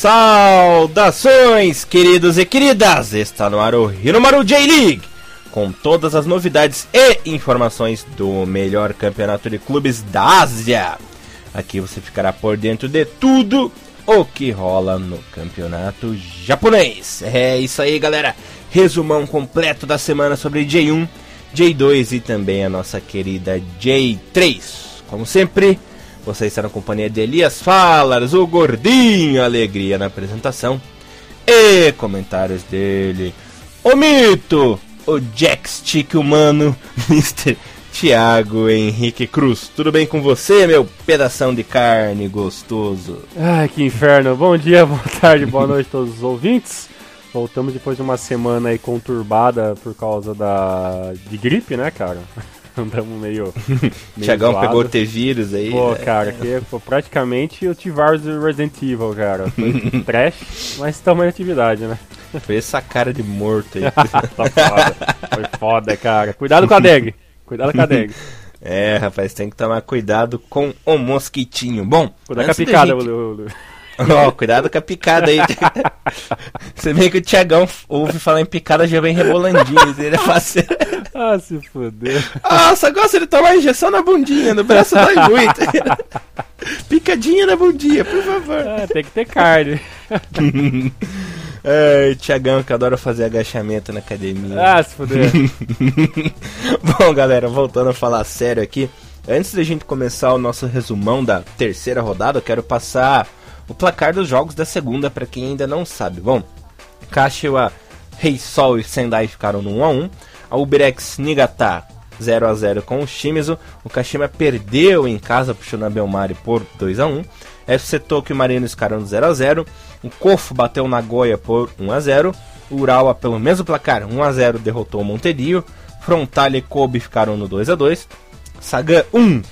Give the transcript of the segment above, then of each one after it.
Saudações, queridos e queridas! Está no ar o Hinomaru J-League, com todas as novidades e informações do melhor campeonato de clubes da Ásia. Aqui você ficará por dentro de tudo o que rola no campeonato japonês. É isso aí, galera. Resumão completo da semana sobre J1, J2 e também a nossa querida J3. Como sempre, você está na companhia de Elias Falas, o gordinho alegria na apresentação. E comentários dele, o mito, o Jackstick humano, Mr. Tiago Henrique Cruz. Tudo bem com você, meu pedação de carne gostoso? Ai, que inferno. Bom dia, boa tarde, boa noite a todos os ouvintes. Voltamos depois de uma semana aí conturbada por causa da de gripe, né, cara? andamos meio. meio Tiagão pegou o T-Vírus aí. Pô, né? cara, que foi praticamente o T-Virus do Resident Evil, cara. Foi trash, mas estamos em atividade, né? Foi essa cara de morto aí. tá foda. Foi foda, cara. Cuidado com a DEG. Cuidado com a DEG. É, rapaz, tem que tomar cuidado com o mosquitinho. Bom, cuidado com a picada, gente... oh, cuidado com a picada aí. Você vê que o Tiagão ouve falar em picada já vem rebolandinho. Ele é fácil. Ah, se foder. Ah, só gosta de tomar injeção na bundinha, no braço dói muito. Picadinha na bundinha, por favor. Ah, tem que ter carne. É, Tiagão que adora fazer agachamento na academia. Ah, se foder. Bom, galera, voltando a falar sério aqui. Antes da gente começar o nosso resumão da terceira rodada, eu quero passar o placar dos jogos da segunda para quem ainda não sabe. Bom, Kashiwa, Sol e Sendai ficaram no 1x1. A Uberex Niigata 0 a 0 com o Shimizu. O Kashima perdeu em casa pro Shunabelmari por 2 a 1. FC Tokyo e Marinos ficaram no 0 a 0. O Kofu bateu Nagoya por 1 a 0. O Urawa pelo mesmo placar 1 a 0 derrotou o Monterio. Frontal e Kobe ficaram no 2 a 2. Sagan 1,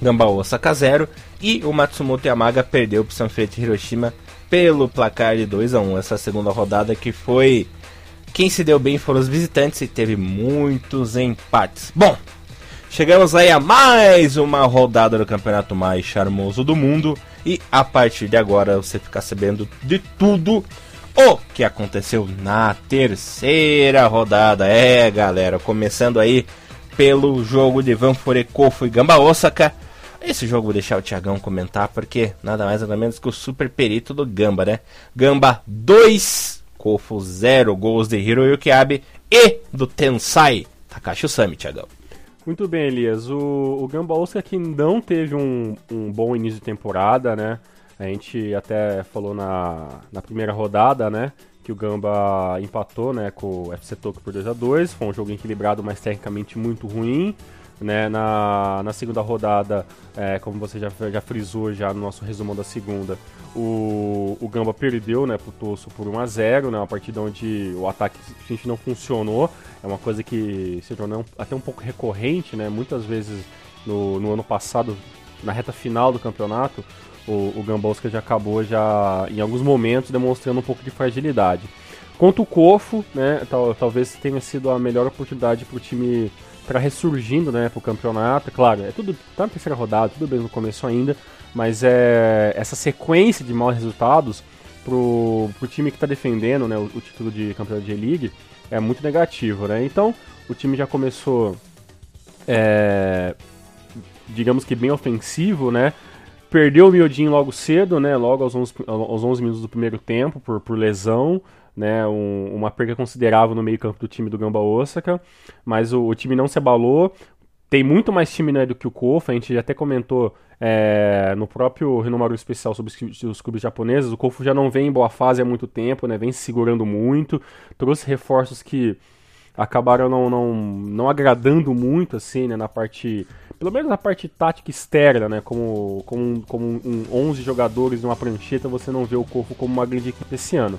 Gamba Osaka 0 e o Matsumoto Yamaga perdeu para o Sanfrecce Hiroshima pelo placar de 2 a 1 essa segunda rodada que foi quem se deu bem foram os visitantes e teve muitos empates. Bom, chegamos aí a mais uma rodada do campeonato mais charmoso do mundo e a partir de agora você fica sabendo de tudo o que aconteceu na terceira rodada. É, galera, começando aí pelo jogo de Vanfore Kofu e Gamba Osaka. Esse jogo vou deixar o Thiagão comentar porque nada mais nada menos que o super perito do Gamba, né? Gamba 2 Kofu 0 gols de Hiroyuki Abe e do Tensai Takashi Usami, Thiagão. Muito bem, Elias. O, o Gamba Osaka que não teve um, um bom início de temporada, né? A gente até falou na, na primeira rodada, né? Que o Gamba empatou né, com o FC Tokyo por 2 a 2 Foi um jogo equilibrado, mas tecnicamente muito ruim. Né, na, na segunda rodada, é, como você já, já frisou já no nosso resumo da segunda, o, o Gamba perdeu né, pro Tosso por 1 a 0 né, uma partida onde o ataque simplesmente não funcionou. É uma coisa que se tornou até um pouco recorrente, né, muitas vezes no, no ano passado, na reta final do campeonato, o, o Gambosca já acabou já em alguns momentos demonstrando um pouco de fragilidade. Quanto o Cofo, né, tal, talvez tenha sido a melhor oportunidade para o time para ressurgindo, né, pro campeonato. Claro, é tudo tá na terceira rodada, tudo bem no começo ainda, mas é essa sequência de maus resultados pro, pro time que está defendendo, né, o, o, título de campeão de J-League é muito negativo, né? Então, o time já começou é, digamos que bem ofensivo, né? Perdeu o Miodin logo cedo, né? Logo aos 11, aos 11 minutos do primeiro tempo, por, por lesão né, um, uma perda considerável no meio campo do time do Gamba Osaka, mas o, o time não se abalou, tem muito mais time né, do que o Kofu, a gente já até comentou é, no próprio Renomaru Especial sobre os, clubes japoneses, o Kofu já não vem em boa fase há muito tempo, né, vem se segurando muito, trouxe reforços que acabaram não, não, não agradando muito, assim, né, na parte, pelo menos na parte tática externa, né, como, como, como um 11 jogadores numa prancheta, você não vê o Kofu como uma grande equipe esse ano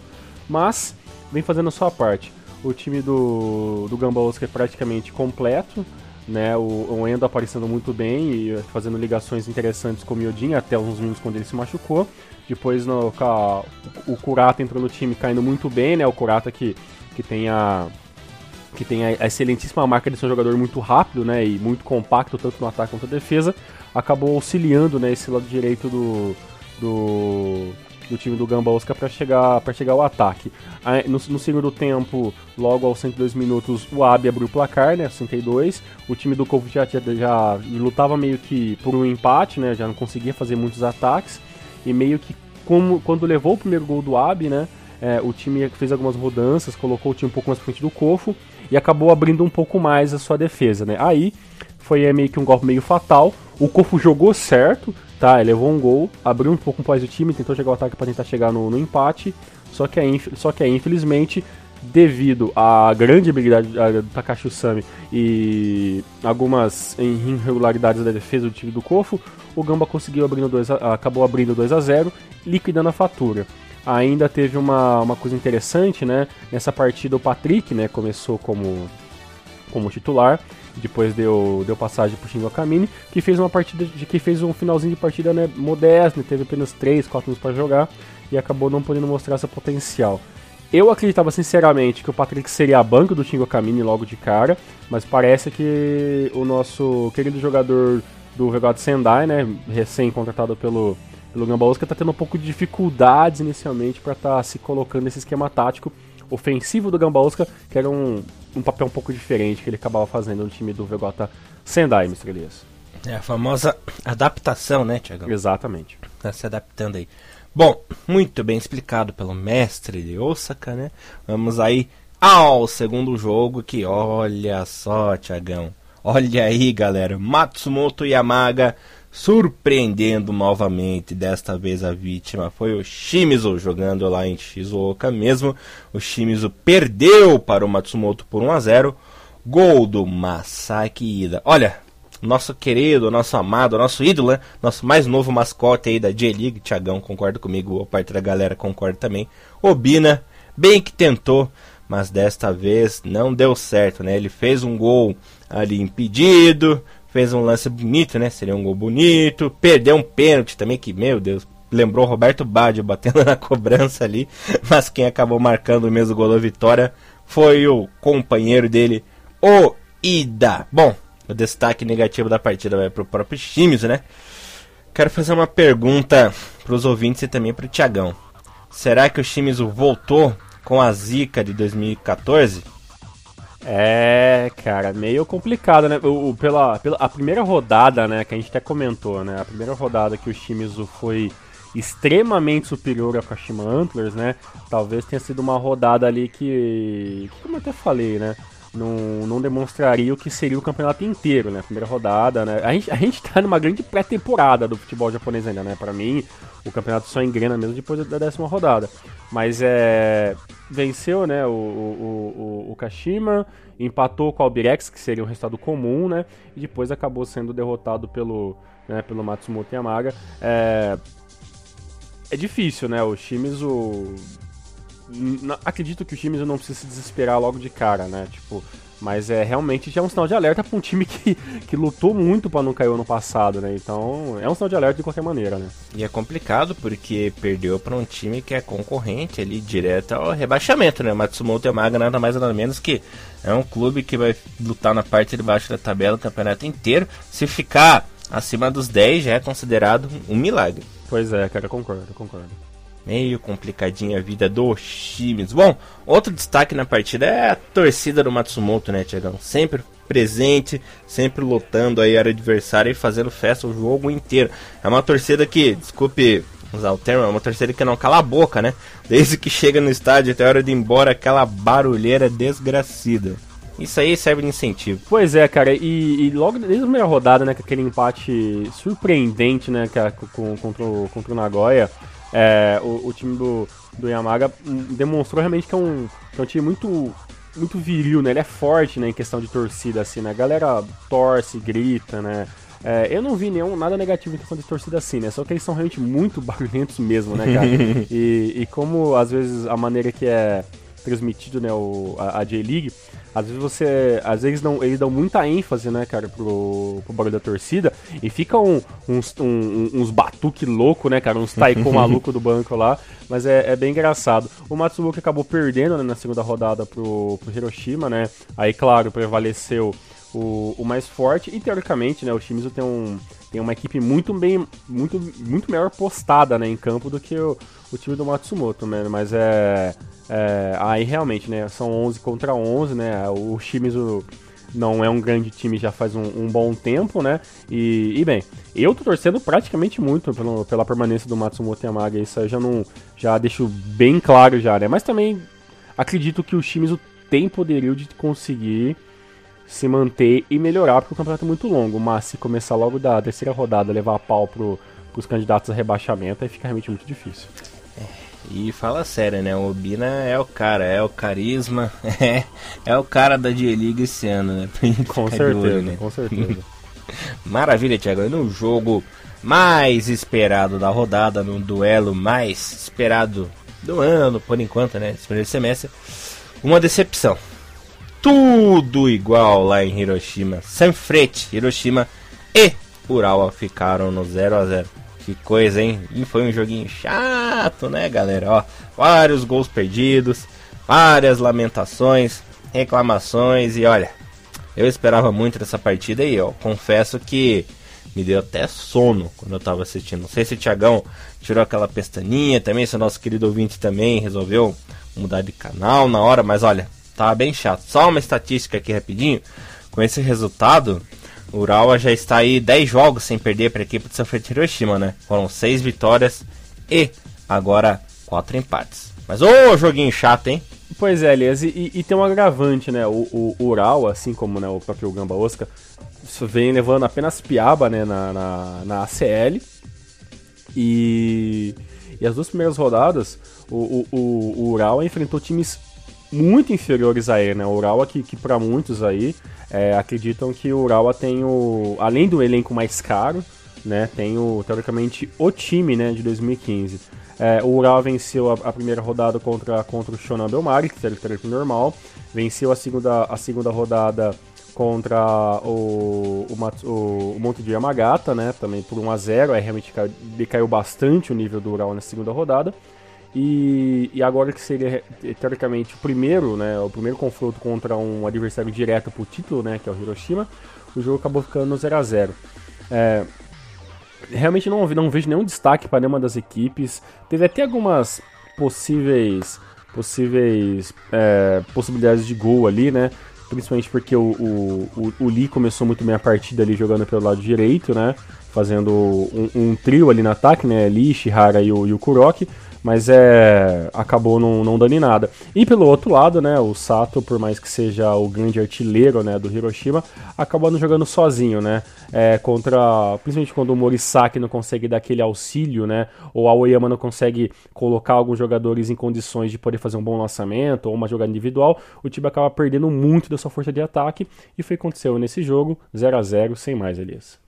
mas vem fazendo a sua parte. O time do, do Gamba Osaka é praticamente completo, né? O, o Endo aparecendo muito bem e fazendo ligações interessantes com o Miodin até uns minutos quando ele se machucou. Depois no, a, o Kurata entrou no time caindo muito bem, né? O Kurata que, que tem a que tem a, excelentíssima marca de ser um jogador muito rápido, né, e muito compacto tanto no ataque quanto na defesa, acabou auxiliando, né, esse lado direito do do do time do Gamba Osaka para chegar para chegar ao ataque. Aí, no, no, segundo tempo, logo aos 102 minutos, o Abi abriu o placar, né, 62. O time do Kofu já, já, já lutava meio que por um empate, né, já não conseguia fazer muitos ataques e meio que como quando levou o primeiro gol do Abi, né, é, o time fez algumas mudanças, colocou o time um pouco mais frente do Kofu e acabou abrindo um pouco mais a sua defesa, né? Aí foi é, meio que um golpe meio fatal. O Kofu jogou certo, tá? Ele levou um gol, abriu um pouco mais o time, tentou chegar ao ataque para tentar chegar no, no empate. Só que, aí, só que aí, infelizmente, devido à grande habilidade do Takashi Usami e algumas irregularidades da defesa do time do Kofu, o Gamba conseguiu abrindo dois, acabou abrindo 2 a 0 liquidando a fatura. Ainda teve uma, uma coisa interessante, né? Nessa partida o Patrick, né, começou como, como titular, depois deu, deu passagem pro Shingo Kamini, que fez uma partida que fez um finalzinho de partida né, modesto, teve apenas 3, 4 minutos para jogar e acabou não podendo mostrar seu potencial. Eu acreditava sinceramente que o Patrick seria a banca do Shingo Kamini logo de cara, mas parece que o nosso querido jogador do Regato Sendai, né, recém-contratado pelo pelo Gambausca está tendo um pouco de dificuldades inicialmente para estar tá se colocando nesse esquema tático ofensivo do Gambausca, que era um, um papel um pouco diferente que ele acabava fazendo no time do Vegota Sendai, Mr. Elias. É a famosa adaptação, né, Tiago? Exatamente. Tá se adaptando aí. Bom, muito bem explicado pelo mestre de Osaka, né? Vamos aí ao segundo jogo que olha só, Tiagão. Olha aí, galera. Matsumoto Yamaga surpreendendo novamente. Desta vez a vítima foi o Shimizu, jogando lá em Shizuoka mesmo. O Shimizu perdeu para o Matsumoto por 1 a 0. Gol do Masaki Ida. Olha, nosso querido, nosso amado, nosso ídolo, né? nosso mais novo mascote aí da J-League, Thiagão, concorda comigo, a parte da galera concorda também. Obina, bem que tentou, mas desta vez não deu certo, né? Ele fez um gol ali impedido, fez um lance bonito, né? Seria um gol bonito. Perdeu um pênalti também, que, meu Deus, lembrou Roberto Baggio batendo na cobrança ali. Mas quem acabou marcando o mesmo gol da vitória foi o companheiro dele, o Ida. Bom, o destaque negativo da partida vai pro próprio Chimes, né? Quero fazer uma pergunta para os ouvintes e também para o Tiagão. Será que o Shimizu voltou com a zica de 2014? É, cara, meio complicado, né? O, pela, pela a primeira rodada, né, que a gente até comentou, né? A primeira rodada que o Shimizu foi extremamente superior a Kashima Antlers, né? Talvez tenha sido uma rodada ali que, como eu até falei, né? Não, não demonstraria o que seria o campeonato inteiro, né? Primeira rodada, né? A gente, a gente tá numa grande pré-temporada do futebol japonês ainda, né? Para mim, o campeonato só engrena mesmo depois da décima rodada. Mas é. Venceu, né? O, o, o, o Kashima, empatou com o Albirex, que seria um resultado comum, né? E depois acabou sendo derrotado pelo, né, pelo Matsumoto Yamaga. É, é difícil, né? O Shimizu. Acredito que o Shimizu não precisa se desesperar logo de cara, né? Tipo, mas é realmente já é um sinal de alerta para um time que, que lutou muito para não cair ano passado, né? Então é um sinal de alerta de qualquer maneira, né? E é complicado porque perdeu para um time que é concorrente ali direto ao rebaixamento, né? Matsumoto Yamaga nada mais nada menos que é um clube que vai lutar na parte de baixo da tabela o campeonato inteiro. Se ficar acima dos 10 já é considerado um milagre. Pois é, cara, concordo, concordo. Meio complicadinha a vida dos times. Bom, outro destaque na partida é a torcida do Matsumoto, né, Tiagão? Sempre presente, sempre lutando aí a adversária e fazendo festa o jogo inteiro. É uma torcida que, desculpe usar o termo, é uma torcida que não cala a boca, né? Desde que chega no estádio até a hora de ir embora, aquela barulheira desgracida. Isso aí serve de incentivo. Pois é, cara, e, e logo desde a primeira rodada, né, com aquele empate surpreendente, né, com, contra, o, contra o Nagoya, é, o, o, time do, do Yamaga demonstrou realmente que é um, que é um time muito muito viril, né? Ele é forte, né, em questão de torcida, assim, né? A galera torce, grita, né? É, eu não vi nenhum, nada negativo em questão de torcida assim, né? Só que eles são realmente muito barulhentos mesmo, né, cara? e, e como, às vezes, a maneira que é transmitido, né, o, a, a J-League, às vezes você. Às vezes não, eles dão muita ênfase, né, cara, pro, pro barulho da torcida. E fica um, uns, um, uns batuque louco, né, cara? Uns taiko maluco do banco lá. Mas é, é bem engraçado. O Matsumoto acabou perdendo né, na segunda rodada pro, pro Hiroshima, né? Aí, claro, prevaleceu o, o mais forte. E teoricamente, né, o Shimizu tem um, tem uma equipe muito bem, muito, muito melhor postada né, em campo do que o, o time do Matsumoto, né? Mas é, é, aí realmente, né? São 11 contra 11, né? O Shimizu não é um grande time já faz um, um bom tempo, né? E, e, bem, eu tô torcendo praticamente muito pelo, pela permanência do Matsumoto Yamaga, isso aí já não já deixo bem claro já, né? Mas também acredito que o Shimizu tem poderio de conseguir se manter e melhorar, porque o campeonato é muito longo, mas se começar logo da terceira rodada levar a pau pro, pros candidatos a rebaixamento, aí fica realmente muito difícil. E fala sério, né? O Obina é o cara, é o carisma, é, é o cara da J-League esse ano, né? Com certeza, olho, né? com certeza. Maravilha, Thiago. E no jogo mais esperado da rodada, no duelo mais esperado do ano, por enquanto, né? Esse primeiro semestre, uma decepção. Tudo igual lá em Hiroshima. Sanfrecce, Hiroshima e Urawa ficaram no 0 a 0 que coisa, hein? E foi um joguinho chato, né, galera? Ó, vários gols perdidos, várias lamentações, reclamações e olha, eu esperava muito dessa partida aí, ó. Confesso que me deu até sono quando eu tava assistindo. Não sei se o Thiagão tirou aquela pestaninha também, se o nosso querido ouvinte também resolveu mudar de canal na hora, mas olha, tava bem chato. Só uma estatística aqui rapidinho. Com esse resultado, o Urawa já está aí 10 jogos sem perder para a equipe de Sanfrecce Hiroshima, né? Foram 6 vitórias e agora 4 empates. Mas ô joguinho chato, hein? Pois é, Elias, e, e, tem um agravante, né? O, o, o Urawa, assim como né, o próprio Gamba Osaka, vem levando apenas piaba né, na, na, na ACL. E, e as duas primeiras rodadas, o, o, o, o Urawa enfrentou times muito inferiores a ele, né? O Urawa que, que para muitos aí é, acreditam que o Urawa tem o. Além do elenco mais caro, né? Tem o, teoricamente, o time né, de 2015. É, o Urawa venceu a, a, primeira rodada contra, contra o Shonan Belmari, que era o treino normal. Venceu a segunda, a segunda rodada contra o, o, o, o Monte de Yamagata, né? Também por 1 a 0 Aí realmente caiu, decaiu bastante o nível do Urawa na segunda rodada. E, e agora que seria teoricamente o primeiro, né, o primeiro confronto contra um adversário direto pro título, né, que é o Hiroshima, o jogo acabou ficando no 0 a 0. É, realmente não, não vejo nenhum destaque para nenhuma das equipes. Teve até algumas possíveis possíveis é, possibilidades de gol ali, né? Principalmente porque o, o, o, Lee começou muito bem a partida ali jogando pelo lado direito, né? Fazendo um, um trio ali no ataque, né? Lee, Shihara e o, e o Kuroki mas é acabou não, não dando em nada. E pelo outro lado, né, o Sato, por mais que seja o grande artilheiro, né, do Hiroshima, acabou não jogando sozinho, né, é, contra, principalmente quando o Morisaki não consegue dar aquele auxílio, né, ou a Oyama não consegue colocar alguns jogadores em condições de poder fazer um bom lançamento ou uma jogada individual, o time acaba perdendo muito da sua força de ataque e foi o que aconteceu nesse jogo, 0 a 0 sem mais, Elias.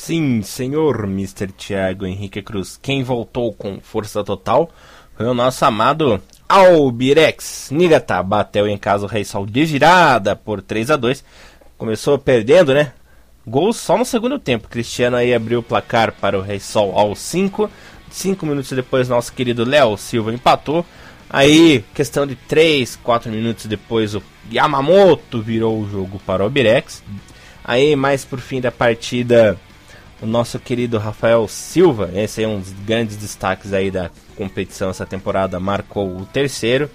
Sim, senhor Mr. Thiago Henrique Cruz. Quem voltou com força total foi o nosso amado Albirex. Nigata bateu em casa o Rei Sol de virada por 3 a 2 Começou perdendo, né? Gol só no segundo tempo. Cristiano aí abriu o placar para o Rei Sol aos 5. Cinco minutos depois, nosso querido Léo Silva empatou. Aí, questão de 3, 4 minutos depois, o Yamamoto virou o jogo para o Albirex. Aí, mais por fim da partida, o nosso querido Rafael Silva, esse é um dos grandes destaques aí da competição essa temporada, marcou o terceiro.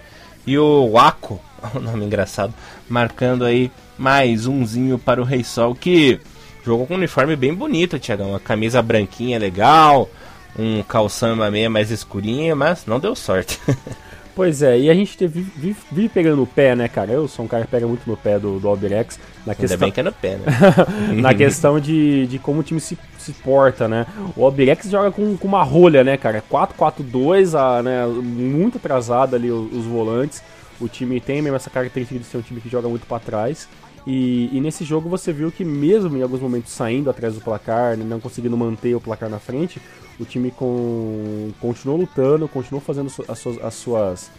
E o Waco, o nome engraçado, marcando aí mais umzinho para o Rei Sol, que jogou com um uniforme bem bonito, Tiagão. Uma camisa branquinha legal, um calção e uma meia mais escurinha, mas não deu sorte. Pois é, e a gente vive, vive, vive, pegando no pé, né, cara? Eu sou um cara que pega muito no pé do, do Albirex. Na Ainda questão... bem que é no pé, né? na questão de, de como o time se, se porta, né? O Albirex joga com, com uma rolha, né, cara? 4-4-2, né, muito atrasado ali os, os, volantes. O time tem mesmo essa característica de ser um time que joga muito para trás. E, e, nesse jogo você viu que mesmo em alguns momentos saindo atrás do placar, não conseguindo manter o placar na frente, o time com, continuou lutando, continuou fazendo as suas, as suas,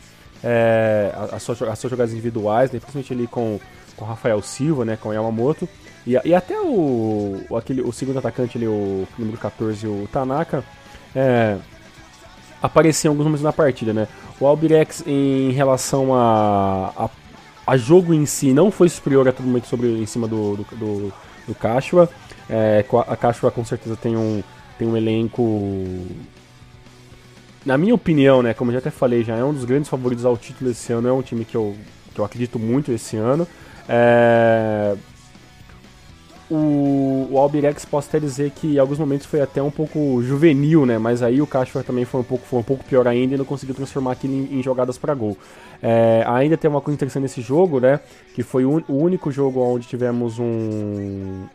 é, as suas, as suas jogadas individuais, né, principalmente ali com com Rafael Silva, né, com Yamamoto, e, e até o, aquele, o segundo atacante ali, o número 14, o Tanaka, é, apareceu em alguns momentos na partida, né. O Albirex em relação a, a, a, jogo em si não foi superior a todo momento sobre, em cima do, do, do do Cachua. É, a Cachua com certeza tem um, tem um elenco na minha opinião, né, como eu já até falei, já é um dos grandes favoritos ao título esse ano, é um time que eu, que eu acredito muito esse ano. É... O, o Albirex posso até dizer que em alguns momentos foi até um pouco juvenil, né? Mas aí o Cashua também foi um pouco, foi um pouco pior ainda e não conseguiu transformar aquilo em, em jogadas para gol. É, ainda tem uma coisa interessante nesse jogo, né? Que foi o, o único jogo onde tivemos um,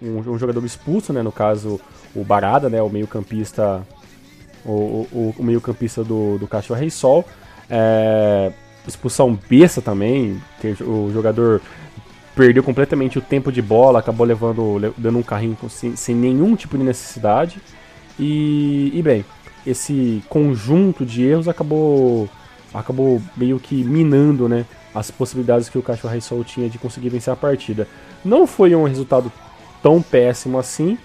um, um, jogador expulso, né? No caso, o Barada, né? O meio-campista o, o, o meio-campista do, do Cachorro Rei Sol. É, expulsão besta também, o jogador perdeu completamente o tempo de bola, acabou levando dando um carrinho sem, sem nenhum tipo de necessidade. E, e, bem, esse conjunto de erros acabou acabou meio que minando, né, as possibilidades que o Cachorro Sol tinha de conseguir vencer a partida. Não foi um resultado tão péssimo assim,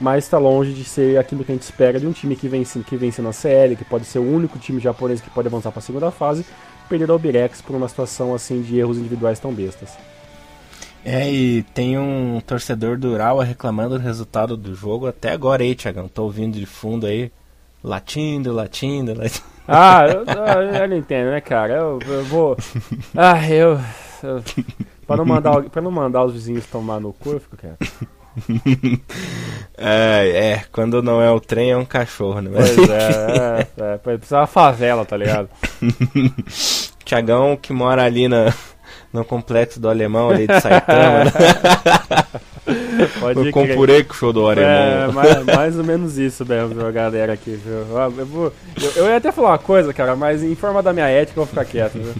mas está longe de ser aquilo que a gente espera de um time que vence, que vence na CL, que pode ser o único time japonês que pode avançar para a segunda fase, perder ao Birex por uma situação assim de erros individuais tão bestas. É, e tem um torcedor do Urawa reclamando do resultado do jogo até agora aí, Thiagão. Tô ouvindo de fundo aí, latindo, latindo, latindo. Ah, eu, eu, eu não entendo, né, cara? Eu, eu vou. Ah, eu. eu pra, não mandar, pra não mandar os vizinhos tomar no cu, eu fico quieto. é, é, quando não é o trem é um cachorro, né? Pois é, é, é precisa uma favela, tá ligado? Tiagão que mora ali na, no complexo do Alemão ali de Saitama. Né? Pode eu compurei com o show do Alemão. É, mais, mais, ou menos isso mesmo, galera aqui, viu? Eu, vou, eu, eu, ia até falar uma coisa, cara, mas em forma da minha ética eu vou ficar quieto, viu?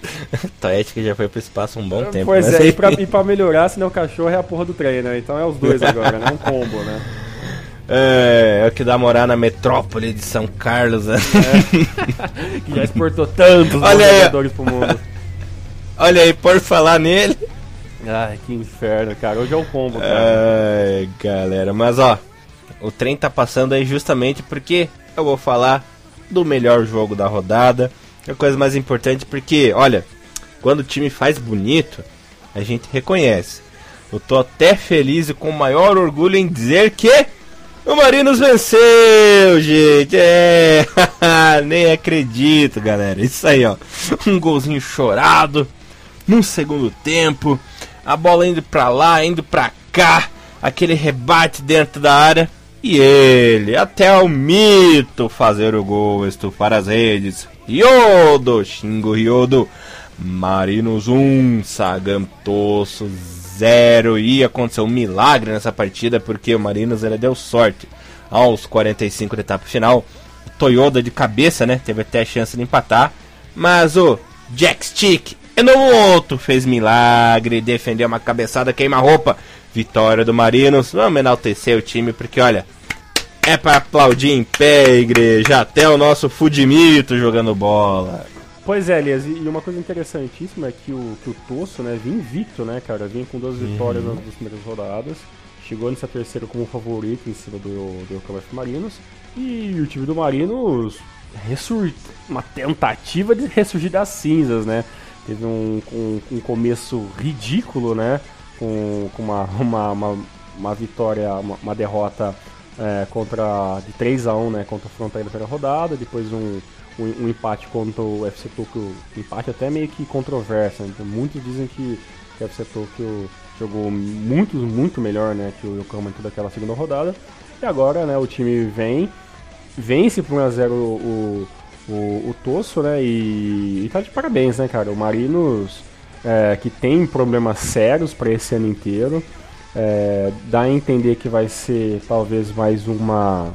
Tua ética já foi pro espaço um bom tempo. Pois é, e pra, e pra melhorar, senão o cachorro é a porra do trem, né? Então é os dois agora, né? Um combo, né? É, é o que dá morar na metrópole de São Carlos, né? É, que já exportou tantos jogadores pro mundo. Olha aí, por falar nele. Ai, que inferno, cara. Hoje é o combo, cara. Ai, galera. Mas ó, o trem tá passando aí justamente porque eu vou falar do melhor jogo da rodada. É a coisa mais importante porque, olha, quando o time faz bonito, a gente reconhece. Eu tô até feliz e com maior orgulho em dizer que o Marinos venceu, gente. É, nem acredito, galera. Isso aí, ó. Um golzinho chorado num segundo tempo. A bola indo pra lá, indo pra cá. Aquele rebate dentro da área. E ele, até o mito, fazer o gol, estufar as redes. Ryodo, Shingo Ryodo, Marinos 1, Sagan Tosso 0. E aconteceu um milagre nessa partida porque o Marinos ele deu sorte. Aos 45 da etapa final, o Toyoda de cabeça, né? Teve até a chance de empatar. Mas o Jack Stick no outro fez milagre, defendeu uma cabeçada queima-roupa. Vitória do Marinos. Vamos enaltecer o time porque olha, é para aplaudir em pé, igreja. Até o nosso Fudimito jogando bola. Pois é, Elias, e uma coisa interessantíssima é que o, que o Tosso, né, vinha invicto, né, cara? Vinha com duas vitórias uhum. nas duas primeiras rodadas. Chegou nessa terceira como favorito em cima do, do Marinos. E o time do Marinos ressur... uma tentativa de ressurgir das cinzas, né? Teve um, um, um começo ridículo, né? Com, com uma, uma, uma, uma vitória, uma, uma derrota é, contra de 3 a 1 né, contra o Fronteira na primeira rodada, depois um, um, um, empate contra o FC Tokyo, empate até meio que controverso, né? então, muitos dizem que, que o FC Tokyo jogou muito, muito melhor né, que o Yokohama em toda aquela segunda rodada, e agora né, o time vem, vence por 1x0 o, o, o Tosso, né, e, e tá de parabéns, né, cara, o Marinos... É, que tem problemas sérios para esse ano inteiro. É, dá a entender que vai ser talvez mais uma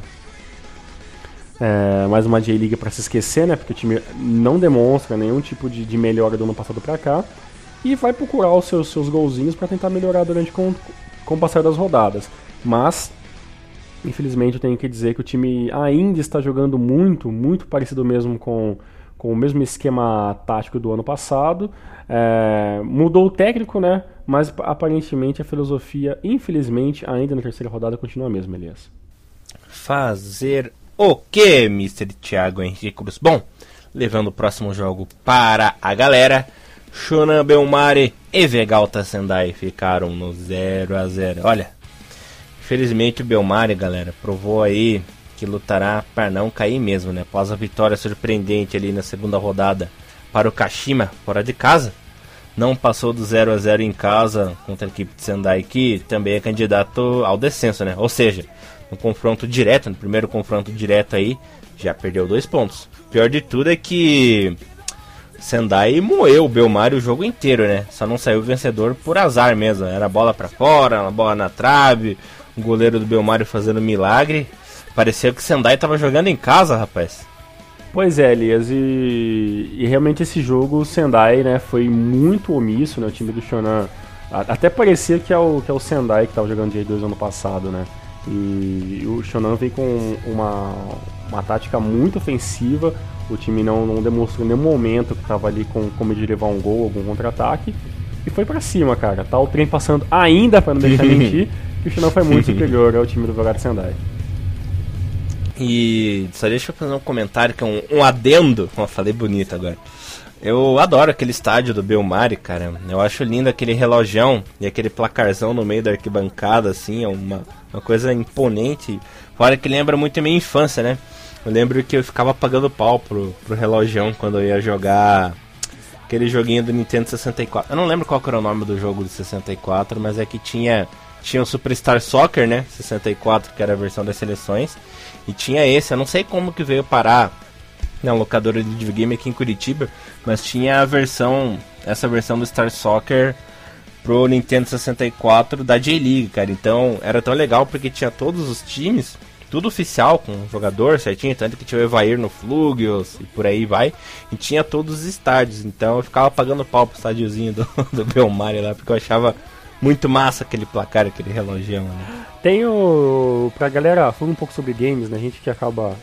é, mais uma J-League para se esquecer, né? Porque o time não demonstra nenhum tipo de, de melhora do ano passado para cá e vai procurar os seus, seus golzinhos para tentar melhorar durante com, com o passar das rodadas. Mas infelizmente eu tenho que dizer que o time ainda está jogando muito, muito parecido mesmo com com o mesmo esquema tático do ano passado. É, mudou o técnico, né? Mas aparentemente a filosofia, infelizmente, ainda na terceira rodada continua a mesma, Elias. Fazer o que, Mr. Thiago Henrique Cruz? Bom, levando o próximo jogo para a galera. Shonan Belmare e Vegalta Sendai ficaram no 0 a 0 Olha, infelizmente o Belmari, galera, provou aí que lutará para não cair mesmo, né? Após a vitória surpreendente ali na segunda rodada para o Kashima fora de casa, não passou do 0 a 0 em casa contra a equipe de Sendai, que também é candidato ao descenso, né? Ou seja, no confronto direto, no primeiro confronto direto aí, já perdeu dois pontos. Pior de tudo é que Sendai moeu o Belmari o jogo inteiro, né? Só não saiu vencedor por azar mesmo. Era bola para fora, bola na trave, goleiro do Belmari fazendo milagre. Parecia que o Sendai tava jogando em casa, rapaz. Pois é, Elias, e, e, realmente esse jogo, o Sendai, né, foi muito omisso, né, o time do Shonan, até parecia que é o, que é o Sendai que estava jogando J2 ano passado, né, e o Shonan veio com uma, uma tática muito ofensiva, o time não, não demonstrou em nenhum momento que estava ali com, como de levar um gol, algum contra-ataque, e foi para cima, cara, tá o trem passando ainda, para não deixar mentir, que o Shonan foi muito superior ao time do Vogara Sendai. E só deixa eu fazer um comentário que é um, um adendo. Eu falei bonito agora. Eu adoro aquele estádio do Belmari, cara. Eu acho lindo aquele relojão e aquele placarzão no meio da arquibancada, assim. É uma, uma coisa imponente. Fora que lembra muito a minha infância, né? Eu lembro que eu ficava pagando pau pro, pro relojão quando eu ia jogar aquele joguinho do Nintendo 64. Eu não lembro qual era o nome do jogo de 64, mas é que tinha tinha o Superstar Soccer, né? 64, que era a versão das seleções. E tinha esse, eu não sei como que veio parar na locadora de videogame aqui em Curitiba, mas tinha a versão, essa versão do Star Soccer pro Nintendo 64 da J-League, cara. Então era tão legal porque tinha todos os times, tudo oficial, com o jogador certinho, tanto que tinha o Evair no Flugios e por aí vai. E tinha todos os estádios, então eu ficava pagando pau pro estádiozinho do, do Belmari lá, porque eu achava muito massa aquele placar, aquele relogião. Né? Tem o. Pra galera, falando um pouco sobre games, né? A gente que acaba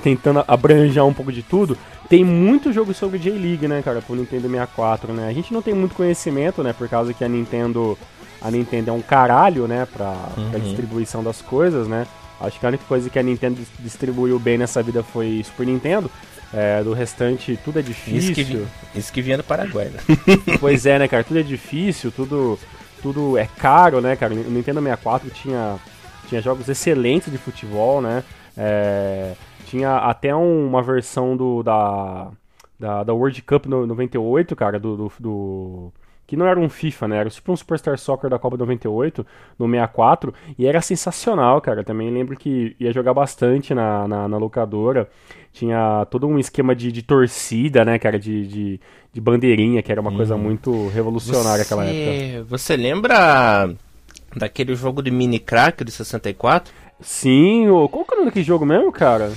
tentando abranjar um pouco de tudo. Tem muito jogo sobre J-League, né, cara, pro Nintendo 64, né? A gente não tem muito conhecimento, né, por causa que a Nintendo. A Nintendo é um caralho, né, pra, uhum. pra distribuição das coisas, né? Acho que a única coisa que a Nintendo distribuiu bem nessa vida foi Super Nintendo. É, do restante, tudo é difícil. Isso que, vi, isso que vinha do Paraguai, né? pois é, né, cara? Tudo é difícil, tudo tudo é caro, né, cara? O Nintendo 64 tinha, tinha jogos excelentes de futebol, né? É, tinha até um, uma versão do, da, da, da World Cup no, 98, cara, do, do, do que não era um FIFA, né? Era tipo um Superstar Soccer da Copa 98, no 64, e era sensacional, cara. Também lembro que ia jogar bastante na, na, na locadora. Tinha todo um esquema de, de torcida, né, cara, de, de, de bandeirinha, que era uma hum. coisa muito revolucionária naquela época. Você lembra daquele jogo de mini crack de 64? Sim, qual que era daquele jogo mesmo, cara?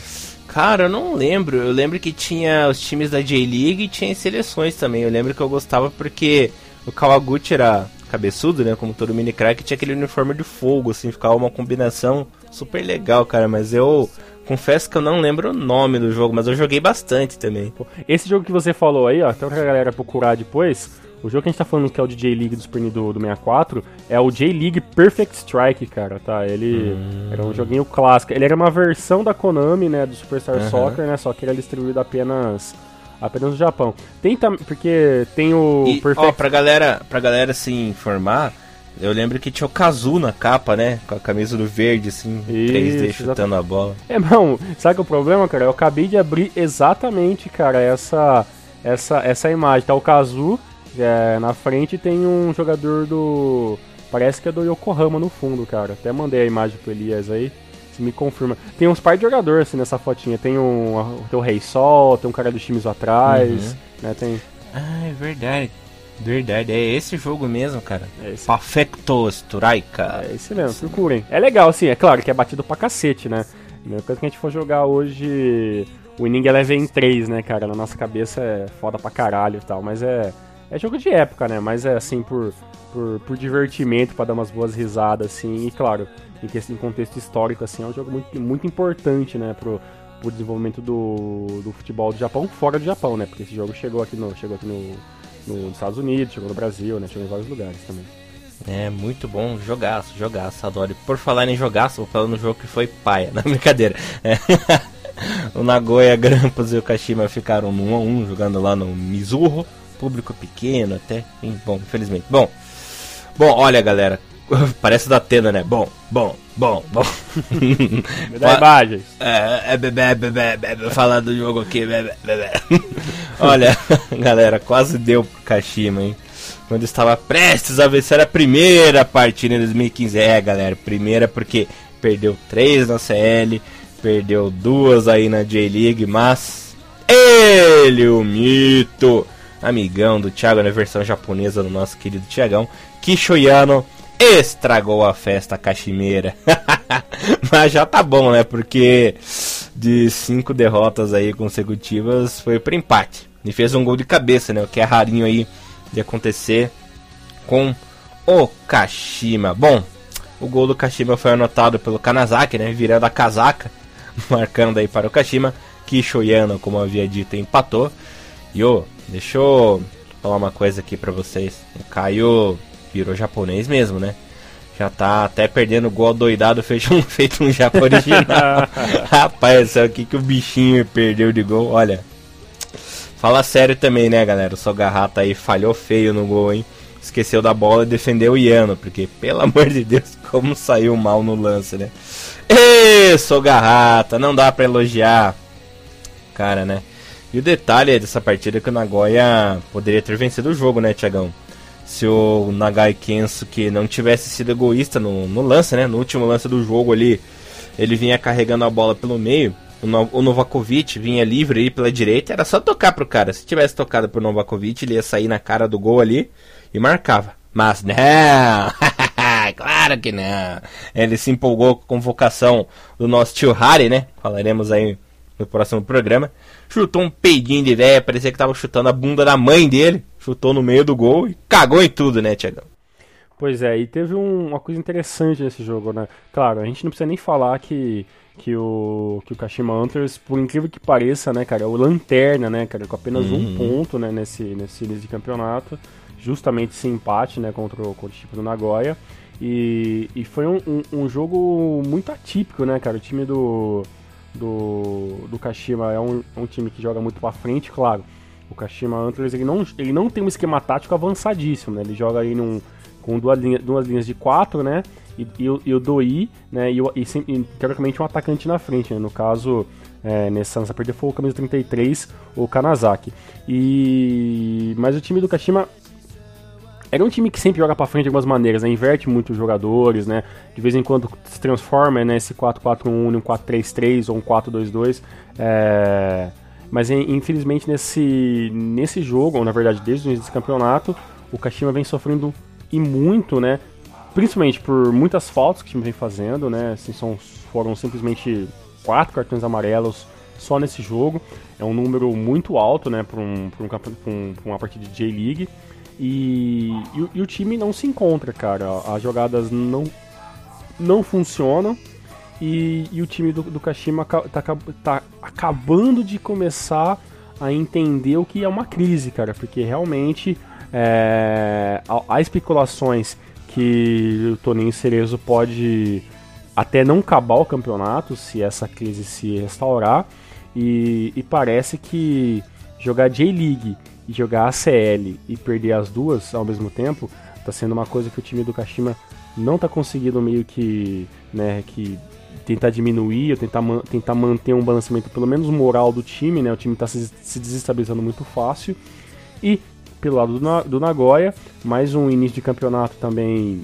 Cara, eu não lembro. Eu lembro que tinha os times da J-League e tinha seleções também. Eu lembro que eu gostava porque o Kawaguchi era cabeçudo, né? Como todo mini crack, tinha aquele uniforme de fogo, assim, ficava uma combinação super legal, cara. Mas eu confesso que eu não lembro o nome do jogo, mas eu joguei bastante também. Esse jogo que você falou aí, ó, até pra galera procurar depois. O jogo que a gente tá falando que é o de J-League do Super do, do 64 é o J-League Perfect Strike, cara, tá? Ele hum. era um joguinho clássico. Ele era uma versão da Konami, né, do Superstar uhum. Soccer, né? Só que ele era distribuído apenas apenas no Japão. Tem porque tem o e, Perfect... ó, pra galera, pra galera se informar, eu lembro que tinha o Kazu na capa, né? Com a camisa do verde, assim, Isso, 3D chutando a bola. É, não, sabe que o problema, cara? Eu acabei de abrir exatamente, cara, essa essa essa imagem. Tá o Kazu, é, na frente tem um jogador do... Parece que é do Yokohama no fundo, cara. Até mandei a imagem pro Elias aí. Me confirma. Tem uns par de jogadores assim nessa fotinha. Tem, um, tem o Rei Sol, tem um cara do times atrás, uhum. né? Tem. Ah, é verdade. Verdade, é esse jogo mesmo, cara. É esse. Perfecto Strike. É esse mesmo, procurem. É legal, assim, é claro que é batido pra cacete, né? A mesma coisa que a gente for jogar hoje o Inning Eleven 3, né, cara? Na nossa cabeça é foda pra caralho e tal, mas é, é jogo de época, né? Mas é assim, por, por, por divertimento, para dar umas boas risadas, assim, e claro, em, em contexto histórico, assim, é um jogo muito, muito importante, né, pro, pro desenvolvimento do, do futebol do Japão fora do Japão, né? Porque esse jogo chegou aqui, no, chegou aqui no, no, nos Estados Unidos, chegou no Brasil, né? Chegou em vários lugares também. É, muito bom, jogaço, jogaço, adoro. Por falar em jogaço, vou falar no jogo que foi paia, na brincadeira. É. o Nagoya Grampus e o Kashima ficaram no 1 a 1 jogando lá no Mizuho, público pequeno até, bom, infelizmente. Bom, bom, olha galera, Parece da Atena, né? Bom, bom. Bom, bom. Me dá imagens. É, é bebê, bebê, bebê, falar do jogo aqui, bebê, bebê. Olha, galera, quase deu pro Kashima, hein? Quando estava prestes a vencer a primeira partida em 2015. É, galera, primeira porque perdeu três na CL, perdeu duas aí na J-League, mas ele, o mito, amigão do Thiago na versão japonesa do nosso querido Thiagão, Kishoyano, estragou a festa cachimeira. Mas já tá bom, né? Porque de cinco derrotas aí consecutivas foi para empate. E fez um gol de cabeça, né? O que é rarinho aí de acontecer com o Kashima. Bom, o gol do Kashima foi anotado pelo Kanazaki, né? Virando a casaca, marcando aí para o Kashima. Kishoyano, como havia dito, empatou. E ô, deixa eu falar uma coisa aqui para vocês. O Caio virou japonês mesmo, né? Já tá até perdendo gol doidado, fez um, feito um japa original. Rapaz, o que, que o bichinho perdeu de gol? Olha, fala sério também, né, galera? O Sogarrata aí falhou feio no gol, hein? Esqueceu da bola e defendeu o Iano, porque, pelo amor de Deus, como saiu mal no lance, né? Ê, Sogarrata, não dá pra elogiar. Cara, né? E o detalhe dessa partida é que o Nagoya poderia ter vencido o jogo, né, Tiagão? Se o Nagai Kensuke não tivesse sido egoísta no, no lance, né? No último lance do jogo ali, ele vinha carregando a bola pelo meio. O, no, o Novakovic vinha livre aí pela direita, era só tocar pro cara. Se tivesse tocado pro Novakovic, ele ia sair na cara do gol ali e marcava. Mas não! claro que não! Ele se empolgou com a convocação do nosso tio Harry, né? Falaremos aí no próximo programa. Chutou um peidinho de véia, parecia que tava chutando a bunda da mãe dele chutou no meio do gol e cagou em tudo, né, Tiagão? Pois é, e teve um, uma coisa interessante nesse jogo, né? Claro, a gente não precisa nem falar que, que, o, que o Kashima Antlers, por incrível que pareça, né, cara, é o lanterna, né, cara, com apenas uhum. um ponto, né, nesse, nesse início de campeonato, justamente esse empate, né, contra o, contra o time do Nagoya. E, e foi um, um, um, jogo muito atípico, né, cara? O time do, do, do Kashima é um, é um time que joga muito pra frente, claro o Kashima Antlers ele não, ele não tem um esquema tático avançadíssimo, né? Ele joga aí num, com duas, linha, duas linhas de quatro, né? E, e, e o Doi, né? E, e, e, teoricamente um atacante na frente, né? No caso, é, nessa, nessa partida foi o camisa 33, o Kanazaki. E... Mas o time do Kashima era um time que sempre joga para frente de algumas maneiras, né? Inverte muito os jogadores, né? De vez em quando se transforma né? esse 4-4-1 em um 4-3-3 ou um 4-2-2. É... Mas infelizmente nesse, nesse jogo, ou na verdade desde o início desse campeonato, o Kashima vem sofrendo e muito, né? Principalmente por muitas faltas que o time vem fazendo, né? Assim, são, foram simplesmente quatro cartões amarelos só nesse jogo. É um número muito alto, né? Para um, um, um, uma partida de J-League. E, e, e, o time não se encontra, cara. As jogadas não, não funcionam. E, e o time do, do Kashima tá, tá acabando de começar a entender o que é uma crise, cara, porque realmente é, há, especulações que o Toninho Cerezo pode até não acabar o campeonato se essa crise se restaurar e, e parece que jogar J-League e jogar ACL e perder as duas ao mesmo tempo está sendo uma coisa que o time do Kashima não está conseguindo meio que, né, que tentar diminuir, ou tentar, man tentar manter um balanceamento pelo menos moral do time, né? O time está se, se, desestabilizando muito fácil. E pelo lado do, Na do Nagoya, mais um início de campeonato também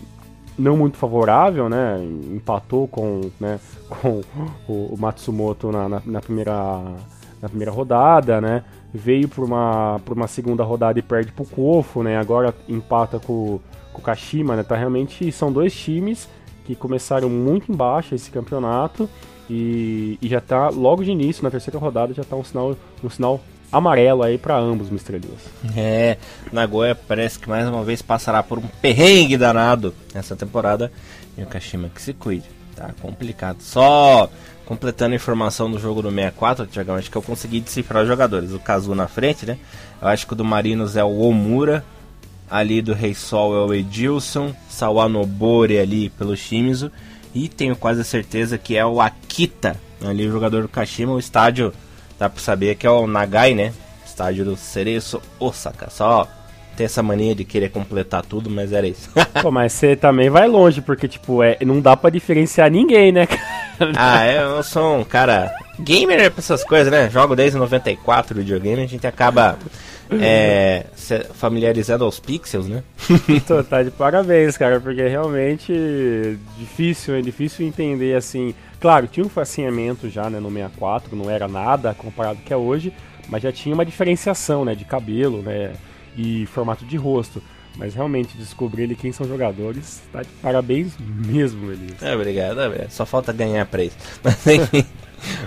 não muito favorável, né? Empatou com, né, com o, o Matsumoto na, na, na, primeira, na primeira rodada, né? Veio para uma, uma segunda rodada e perde para o Kofo, né? Agora empata com, com o Kashima, né? Tá realmente são dois times que começaram muito embaixo esse campeonato e, e já está logo de início, na terceira rodada, já está um sinal, um sinal amarelo aí para ambos, Mr. Elias. É, Nagoya parece que mais uma vez passará por um perrengue danado nessa temporada e o Kashima que se cuide, tá complicado. Só completando a informação do jogo do 64, Tiagão, acho que eu consegui decifrar os jogadores. O Kazu na frente, né? Eu acho que o do Marinos é o Omura, ali do Rei Sol é o Edilson, Sawanobori ali pelo Shimizu e tenho quase certeza que é o Akita, ali o jogador do Kashima, o estádio, dá pra saber que é o Nagai, né? Estádio do Cereço Osaka, só Tem essa mania de querer completar tudo, mas era isso. Pô, mas você também vai longe, porque, tipo, é, não dá para diferenciar ninguém, né, cara? Ah, eu sou um cara. Gamer é pra essas coisas, né? Jogo desde 94 videogame, a gente acaba é, familiarizando aos pixels, né? Tô, tá de parabéns, cara, porque é realmente difícil, é difícil entender assim. Claro, tinha um facinhamento já né, no 64, não era nada comparado com que é hoje, mas já tinha uma diferenciação né, de cabelo né, e formato de rosto. Mas realmente descobrir ele quem são jogadores, tá de parabéns mesmo, Elias. É, obrigado, é, só falta ganhar pra isso. Mas enfim,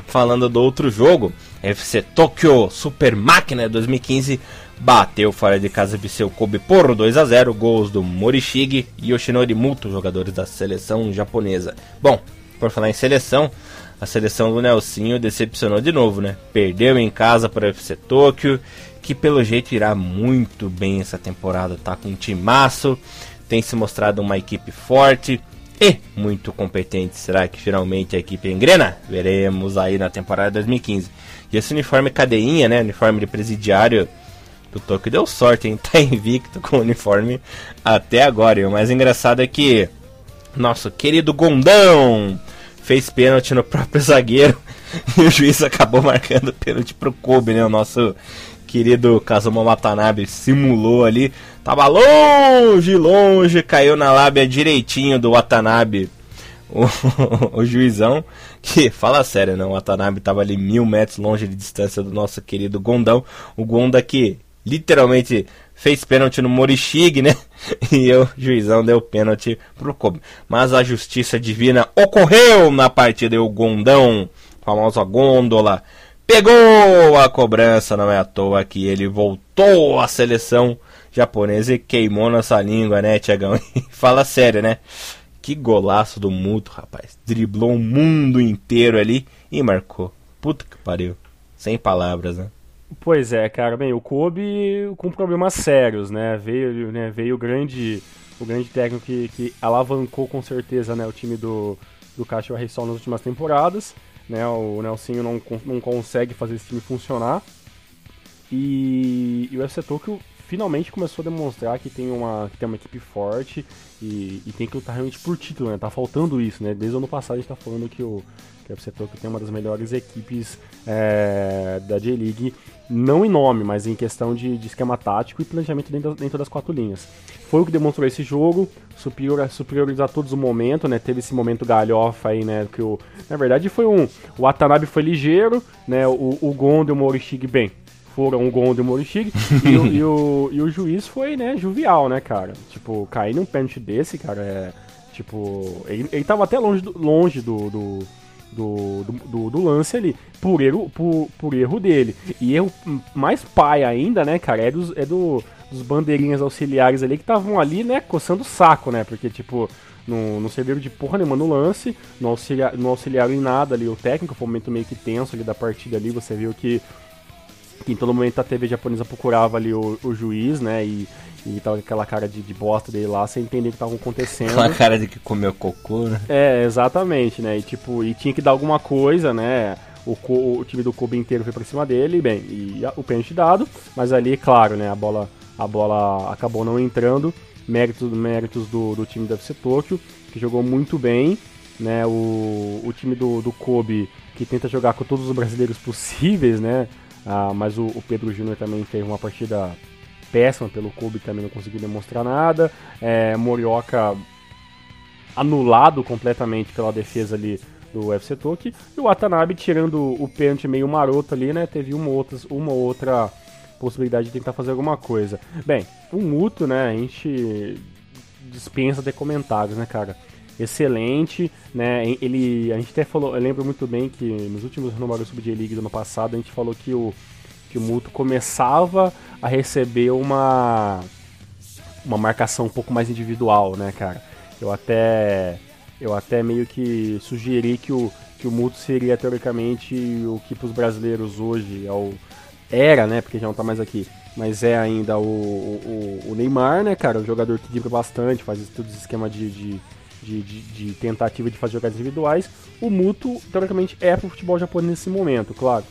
falando do outro jogo, FC Tokyo Super Máquina 2015 bateu fora de casa Viseu Kobe por 2 a 0 gols do Morishige e Yoshinori Muto, jogadores da seleção japonesa. Bom, por falar em seleção, a seleção do Nelsinho decepcionou de novo, né? Perdeu em casa para o FC Tóquio, que pelo jeito irá muito bem essa temporada, tá com um timaço, tem se mostrado uma equipe forte e muito competente. Será que finalmente a equipe engrena? Veremos aí na temporada 2015. E esse uniforme cadeinha, né? Uniforme de presidiário do Tóquio deu sorte, hein? Tá invicto com o uniforme até agora. E o mais engraçado é que nosso querido Gondão fez pênalti no próprio zagueiro e o juiz acabou marcando pênalti pro Kobe, né? O nosso querido Kazuma Watanabe simulou ali, tava longe, longe, caiu na lábia direitinho do Watanabe, o, o juizão, que fala sério, né? O Watanabe tava ali mil metros longe de distância do nosso querido Gondão, o Gonda que literalmente fez pênalti no Morishig, né? E o juizão deu pênalti pro Kobe. Mas a justiça divina ocorreu na partida e o Gondão, famosa gôndola, pegou a cobrança, não é à toa que ele voltou à seleção japonesa e queimou nossa língua, né, Tiagão? Fala sério, né? Que golaço do Muto, rapaz. Driblou o mundo inteiro ali e marcou. Puta que pariu. Sem palavras, né? Pois é, cara. Bem, o Kobe com problemas sérios, né? Veio, né, veio o grande, o grande técnico que, que alavancou com certeza né, o time do, do Caixa Sol nas últimas temporadas. Né? O Nelsinho não, não consegue fazer esse time funcionar. E, e o FC Tokyo finalmente começou a demonstrar que tem uma, que tem uma equipe forte e, e tem que lutar realmente por título, né? Tá faltando isso, né? Desde o ano passado a gente tá falando que o, que o FC Tokyo tem uma das melhores equipes é, da J-League não em nome, mas em questão de, de esquema tático e planejamento dentro, dentro, das quatro linhas. Foi o que demonstrou esse jogo, superior, superiorizar todos o momento, né? Teve esse momento galhofa aí, né? Que o, na verdade foi um. O Watanabe foi ligeiro, né? O, o Gondo e o Morishige bem. Foram o Gondo e o Morishige. e, o, e, o, e o juiz foi, né, jovial, né, cara? Tipo, cair num pênalti desse, cara, é. Tipo, ele, ele tava até longe do, longe do, do do, do, do, lance ali, por erro, por, por erro dele. E erro mais pai ainda, né, cara, é, dos, é do, dos bandeirinhas auxiliares ali que estavam ali, né, coçando o saco, né, porque, tipo, não, não serviram de porra nenhuma no lance, não auxiliar, não auxiliaram em nada ali o técnico, foi um momento meio que tenso ali da partida ali, você viu que, que em todo momento a TV japonesa procurava ali o, o juiz, né, e e tava com aquela cara de, de bosta dele lá, sem entender o que tava acontecendo. Aquela cara de que comeu cocô, né? É, exatamente, né? E tipo, e tinha que dar alguma coisa, né? O, o time do Kobe inteiro foi pra cima dele, bem, e a, o pênalti dado, mas ali, claro, né, a bola, a bola acabou não entrando, méritos, méritos do, do time da FC Tokyo, que jogou muito bem, né, o, o time do, do Kobe, que tenta jogar com todos os brasileiros possíveis, né, ah, mas o, o Pedro Júnior também teve uma partida péssima pelo Kobe, também não conseguiu demonstrar nada. É, Morioka anulado completamente pela defesa ali do UFC Toki. E o Watanabe tirando o pênalti meio maroto ali, né? Teve uma outra, uma outra possibilidade de tentar fazer alguma coisa. Bem, o Muto, né? A gente dispensa de comentários, né, cara? Excelente, né? Ele, a gente até falou, eu lembro muito bem que nos últimos renovados Sub J-League do ano passado a gente falou que o que o Muto começava a receber uma uma marcação um pouco mais individual, né, cara? Eu até eu até meio que sugeri que o que o Muto seria teoricamente o que para os brasileiros hoje é o era, né, porque já não tá mais aqui, mas é ainda o, o, o Neymar, né, cara, o jogador que dribla bastante, faz todo esse esquema de, de de, de, de, tentativa de fazer jogadas individuais, o Muto, teoricamente, é pro futebol japonês nesse momento, claro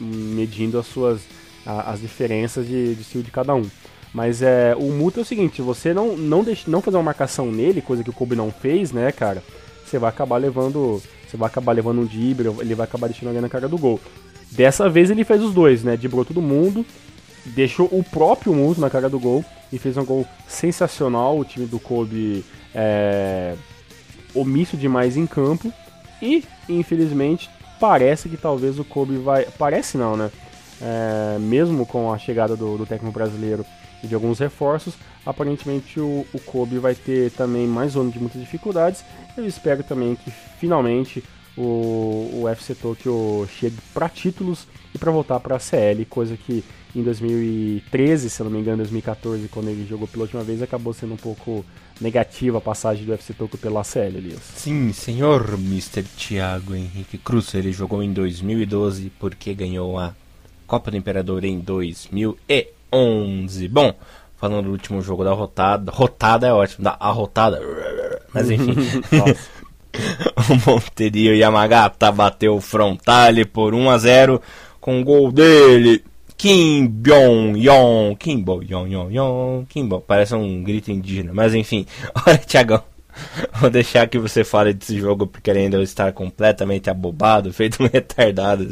medindo as suas as diferenças de, de estilo de cada um. Mas é, o Muto é o seguinte, se você não, não, deixa, não fazer uma marcação nele, coisa que o Kobe não fez, né, cara, você vai acabar levando. Você vai acabar levando um drible, ele vai acabar deixando alguém na cara do gol. Dessa vez ele fez os dois, né? Dibrou todo mundo, deixou o próprio Muto na cara do gol e fez um gol sensacional. O time do Kobe é, omisso demais em campo. E, infelizmente, parece que talvez o Kobe vai. Parece não, né? É, mesmo com a chegada do, do técnico brasileiro e de alguns reforços, aparentemente o, o Kobe vai ter também mais um de muitas dificuldades. Eu espero também que finalmente o, o FC Tokyo chegue para títulos e para voltar para a CL, coisa que em 2013, se eu não me engano, 2014, quando ele jogou pela última vez, acabou sendo um pouco negativa a passagem do FC Tokyo pela CL, Elias. Sim, senhor Mr. Thiago Henrique Cruz, ele jogou em 2012 porque ganhou a Copa do Imperador em 2011. Bom, falando do último jogo da rotada, rotada é ótimo, da arrotada, mas enfim. o Monterio Yamagata bateu o Frontale por 1 a 0 com o gol dele, Kim Byong Yong, Kim Bo Yong Yong Kim Bo, parece um grito indígena, mas enfim, olha Thiagão, vou deixar que você fale desse jogo porque ainda está completamente abobado, feito um retardado,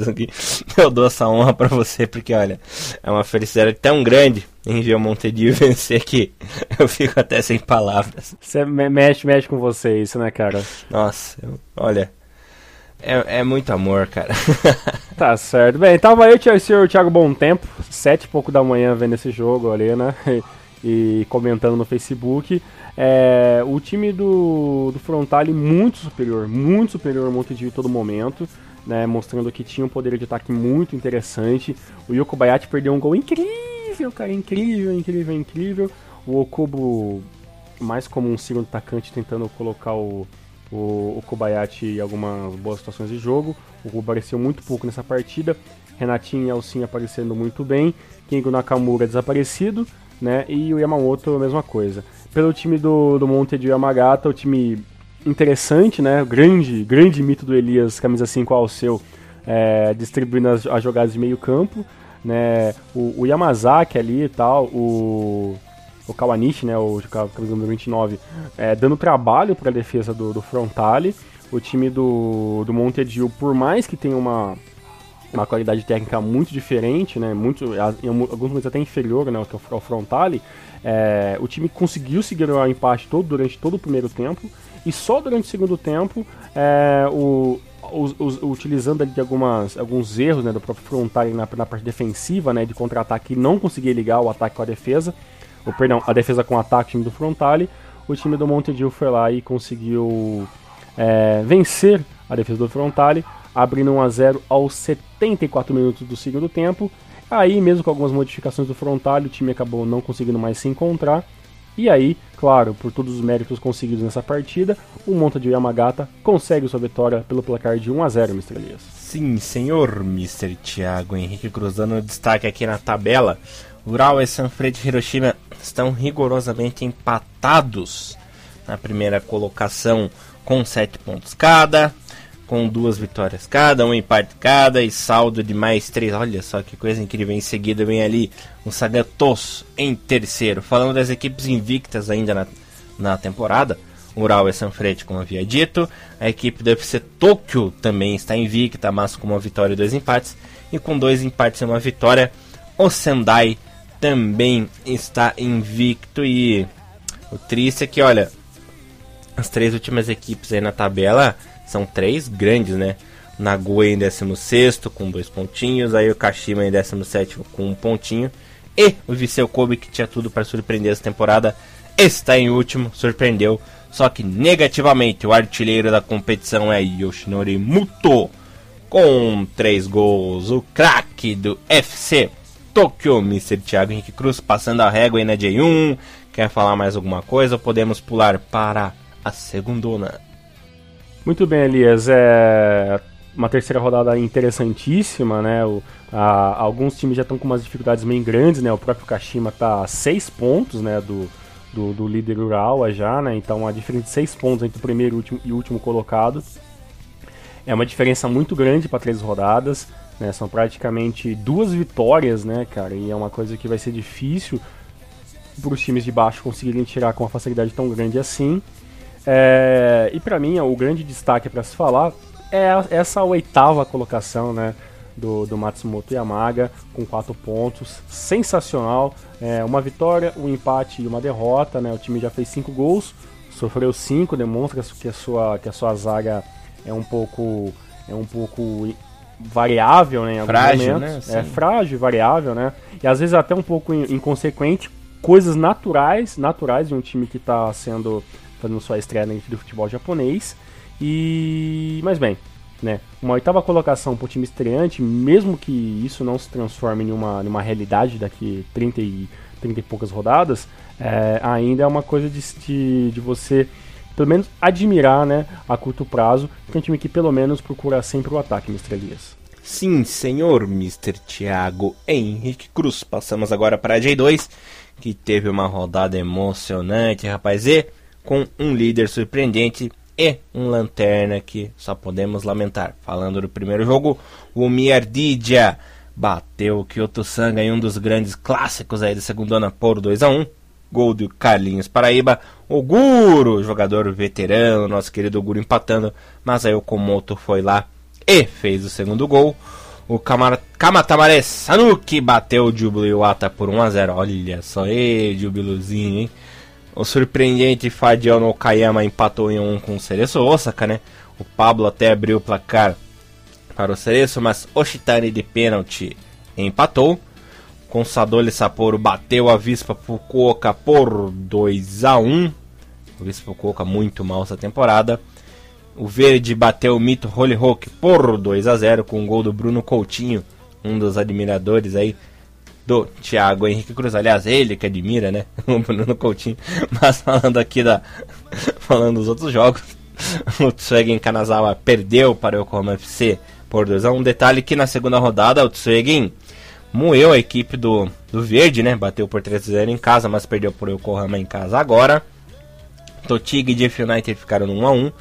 eu dou essa honra para você porque olha, é uma felicidade tão grande em ver o Montedio vencer que eu fico até sem palavras. Você mexe, mexe com você isso, né, cara? Nossa, eu, olha, é, é muito amor, cara. tá certo. Bem, tava eu e o senhor Thiago Bom Tempo, sete e pouco da manhã vendo esse jogo ali, né? E, comentando no Facebook. É, o time do, do Frontale muito superior, muito superior ao Monte de todo momento. Né, mostrando que tinha um poder de ataque muito interessante. O Yoko Bayati perdeu um gol incrível, cara, incrível, incrível, incrível. O Okubo, mais como um segundo atacante, tentando colocar o, o, o Kobayashi em algumas boas situações de jogo. O Kubo apareceu muito pouco nessa partida. Renatinho e Alcinha aparecendo muito bem. Kengo Nakamura desaparecido, né? E o Yamamoto, a mesma coisa. Pelo time do, do Monte de Yamagata, o time interessante, né? O grande, grande mito do Elias, camisa 5 ao seu, é, distribuindo as, as, jogadas de meio campo, né? O, o Yamazaki ali e tal, o o Kawanishi, né, o camisa número 29, é, dando trabalho para a defesa do, do Frontale. O time do, do Montedio, por mais que tenha uma, uma qualidade técnica muito diferente, né, muito, em alguns momentos até inferior né, ao Frontale, é, o time conseguiu seguir o empate todo durante todo o primeiro tempo. E só durante o segundo tempo é, o, utilizando de algumas, alguns erros né, do próprio Frontale na, na parte defensiva, né, de contra-ataque, não conseguia ligar o ataque com a defesa o perdão, a defesa com ataque time do Frontale, o time do Montedio foi lá e conseguiu é, vencer a defesa do Frontale, abrindo 1 a 0 aos 74 minutos do segundo tempo. Aí, mesmo com algumas modificações do Frontale, o time acabou não conseguindo mais se encontrar. E aí, claro, por todos os méritos conseguidos nessa partida, o Monta de Yamagata consegue sua vitória pelo placar de 1 a 0, Mr. Elias. Sim, senhor Mr. Thiago Henrique cruzando destaque aqui na tabela. Ural e Sanfrecce Hiroshima estão rigorosamente empatados na primeira colocação com 7 pontos cada, com duas vitórias cada, um empate cada e saldo de mais 3. Olha só que coisa incrível. Em seguida vem ali o Sagatos em terceiro. Falando das equipes invictas ainda na, na temporada, Ural e Sanfrecce, como havia dito. A equipe do UFC Tóquio também está invicta, mas com uma vitória e dois empates. E com dois empates e uma vitória, o Sendai também está invicto e o triste é que, olha, as três últimas equipes aí na tabela são três grandes, né? Nagoya em 16 com dois pontinhos, aí o Kashima em 17 com um pontinho. E o Viseu Kobe, que tinha tudo para surpreender essa temporada, está em último, surpreendeu. Só que negativamente, o artilheiro da competição é Yoshinori Muto, com três gols. O craque do FC Tokyo, Mr. Thiago Henrique Cruz, passando a régua aí na J1. Quer falar mais alguma coisa? Podemos pular para a segundona. Muito bem, Elias. É uma terceira rodada interessantíssima, né? O, a, alguns times já estão com umas dificuldades bem grandes, né? O próprio Kashima está a seis pontos, né? Do, do, do líder Urawa já, né? Então a diferença de seis pontos entre o primeiro e o último, e último colocado. É uma diferença muito grande para três rodadas. Né? São praticamente duas vitórias, né, cara? E é uma coisa que vai ser difícil para os times de baixo conseguirem tirar com uma facilidade tão grande assim. É, e para mim, o grande destaque para se falar é essa oitava colocação, né? Do, do Matsumoto Yamaga com quatro pontos, sensacional. É, uma vitória, um empate e uma derrota. Né? O time já fez cinco gols, sofreu cinco, demonstra que a sua, que a sua zaga é um pouco é um pouco variável, né? Em frágil, momentos. né? É frágil, variável, né? E às vezes até um pouco inconsequente. Coisas naturais, naturais de um time que está sendo fazendo sua estreia dentro do futebol japonês. E mas bem, né? Uma oitava colocação para o time estreante, mesmo que isso não se transforme em uma, em uma realidade daqui 30 e, 30 e poucas rodadas, é, ainda é uma coisa de, de, de você pelo menos admirar, né, a curto prazo, que é um time que pelo menos procura sempre o ataque, Mr. Elias. Sim, senhor Mr. Thiago Henrique Cruz. Passamos agora para a J2, que teve uma rodada emocionante, rapaz, e com um líder surpreendente e um lanterna que só podemos lamentar. Falando do primeiro jogo, o Miardidia bateu o Kyoto Sanga em um dos grandes clássicos aí da segunda ano por 2 a 1 Gol do Carlinhos Paraíba. O Guro, jogador veterano, nosso querido Guro empatando. Mas aí o Komoto foi lá e fez o segundo gol. O Kamatamare Sanuki bateu o Jubilo Iwata por 1x0. Olha só, ei, Jubiluzinho, hein? O surpreendente Fadiel Okayama empatou em 1 um com o Cereço Osaka, né? O Pablo até abriu o placar para o Cereço, mas Oshitani de pênalti empatou. Consadole Sapporo bateu a Vispa Fukuoka por 2 a 1 O Vispa Fukuoka muito mal essa temporada. O Verde bateu o Mito Holy Rock por 2 a 0 com o um gol do Bruno Coutinho, um dos admiradores aí do Thiago Henrique Cruz. Aliás, ele que admira, né? O Bruno Coutinho. Mas falando aqui da. falando dos outros jogos. O Tsuegen Kanazawa perdeu para o Yokohama FC por 2x1. Um detalhe que na segunda rodada o Tsuegen moeu a equipe do, do Verde, né? Bateu por 3x0 em casa, mas perdeu por Yokohama em casa agora. Totig e Jeff United ficaram no 1x1.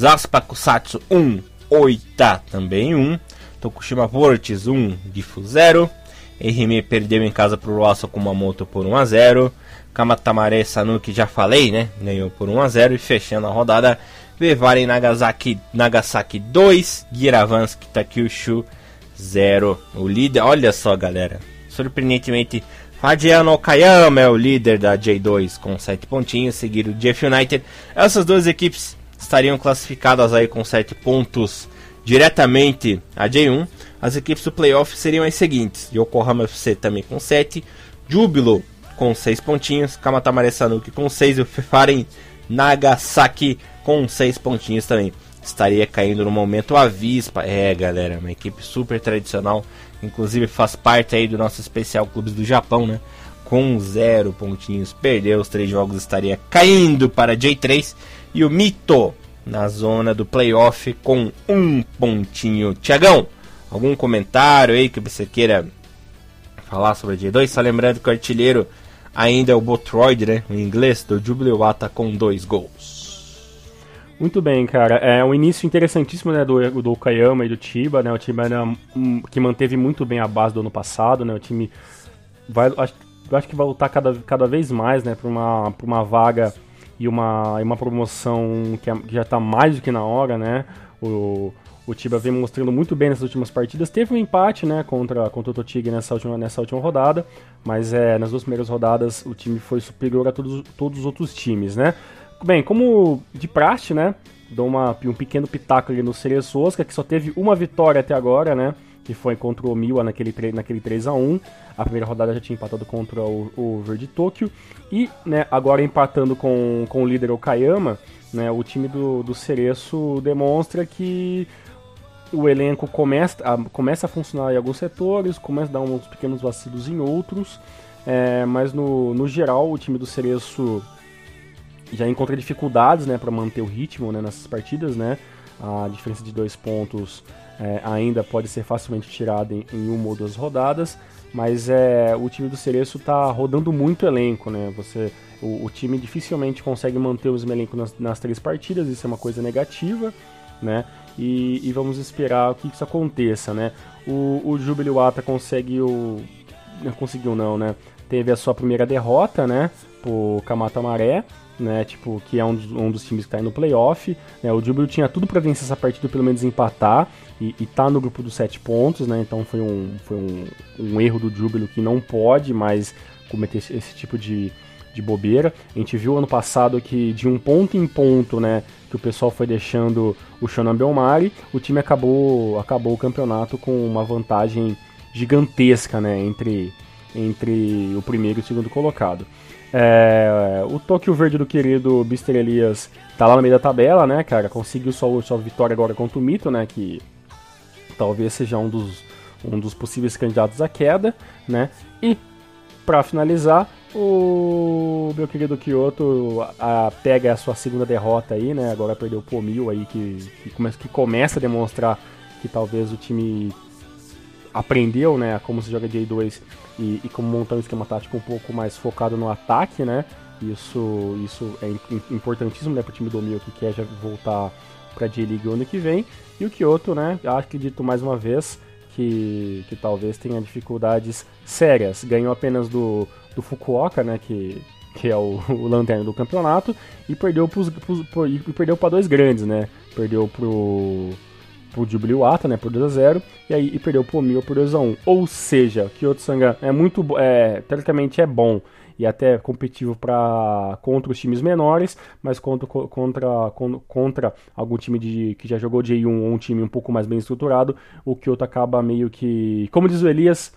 Zaspa Kusatsu 1, Oita também 1. Tokushima Vortis 1, Gifu 0. Ehime perdeu em casa para o Rosso Kumamoto por 1x0. Kamatamare Sanuki, já falei, né? Ganhou por 1x0. E fechando a rodada, Vevaren Nagasaki, Nagasaki 2, Giravansky Takyushu 0. O líder, olha só, galera. Surpreendentemente, Fadiano Okayama é o líder da J2 com 7 pontinhos, seguido Jeff United. Essas duas equipes estariam classificadas aí com 7 pontos diretamente a J1. As equipes do playoff seriam as seguintes: Yokohama FC também com 7, Júbilo com 6 pontinhos, Kamatamare Sanuki com 6 e o Fefaren Nagasaki com 6 pontinhos também. Estaria caindo no momento a Vispa. É, galera, uma equipe super tradicional. Inclusive faz parte aí do nosso especial Clubes do Japão, né? Com 0 pontinhos, perdeu os três jogos, estaria caindo para J3. E o Mito na zona do playoff com um pontinho. Tiagão, algum comentário aí que você queira falar sobre a J2? Só lembrando que o artilheiro ainda é o Botroid, né? O inglês do Jubileewata com dois gols. Muito bem, cara. É um início interessantíssimo né, do, do Okayama e do Chiba, né? O time era, um, que manteve muito bem a base do ano passado, né? O time vai, acho, acho que vai lutar cada, cada vez mais, né? Para uma, uma vaga e uma, e uma promoção que, é, que já está mais do que na hora, né? O, o Tiba vem mostrando muito bem nessas últimas partidas. Teve um empate, né, contra, contra o Totig nessa última, nessa última rodada, mas é, nas duas primeiras rodadas o time foi superior a todos, todos os outros times, né? Bem, como de praxe, né, dou uma, um pequeno pitaco ali no Cereço Oscar, que só teve uma vitória até agora, né, que foi contra o Miwa naquele, naquele 3 a 1 A primeira rodada já tinha empatado contra o, o Verde Tóquio. E né, agora empatando com, com o líder Okayama, né, o time do, do Cereço demonstra que o elenco começa a, começa a funcionar em alguns setores, começa a dar uns pequenos vacilos em outros. É, mas no, no geral o time do Cereço já encontra dificuldades né, para manter o ritmo né, nessas partidas. Né? A diferença de dois pontos é, ainda pode ser facilmente tirada em, em, uma ou duas rodadas, mas é, o time do Cereço está rodando muito elenco, né? Você, o, o, time dificilmente consegue manter o mesmo elenco nas, nas, três partidas, isso é uma coisa negativa, né? E, e vamos esperar que isso aconteça, né? O, o Jubilee Wata consegue o... Não conseguiu não, né? teve a sua primeira derrota, né, pro Kamata Maré, né, tipo, que é um dos, um dos times que tá aí no playoff, né, o Júbilo tinha tudo para vencer essa partida, pelo menos empatar, e, e tá no grupo dos sete pontos, né, então foi um, foi um, um erro do Júbilo que não pode mais cometer esse, esse tipo de, de bobeira. A gente viu ano passado que de um ponto em ponto, né, que o pessoal foi deixando o Shonan Belmari, o time acabou, acabou o campeonato com uma vantagem gigantesca, né, entre, entre o primeiro e o segundo colocado. É, o Tóquio Verde do querido Bister Elias tá lá no meio da tabela, né, cara? Conseguiu sua, sua vitória agora contra o Mito, né? Que talvez seja um dos, um dos possíveis candidatos à queda, né? E para finalizar, o meu querido Kyoto a, pega a sua segunda derrota aí, né? Agora perdeu o Pomil aí, que, que, começa, que começa a demonstrar que talvez o time aprendeu, né, como se joga J2 e, e como montar um esquema tático um pouco mais focado no ataque, né? Isso, isso é importantíssimo né, para o time do Mil que quer já voltar para a J-League ano que vem. E o Kyoto, né, acredito mais uma vez que, que talvez tenha dificuldades sérias. Ganhou apenas do, do Fukuoka, né, que, que é o, o do campeonato, e perdeu para dois grandes, né? Perdeu pro pro Jubilee né, por 2x0, e aí e perdeu pro Mil por 2x1. Ou seja, Kyoto Sanga é muito, é, teoricamente é bom e até competitivo para contra os times menores, mas contra, contra, contra algum time de, que já jogou J1 ou um time um pouco mais bem estruturado, o Kyoto acaba meio que, como diz o Elias,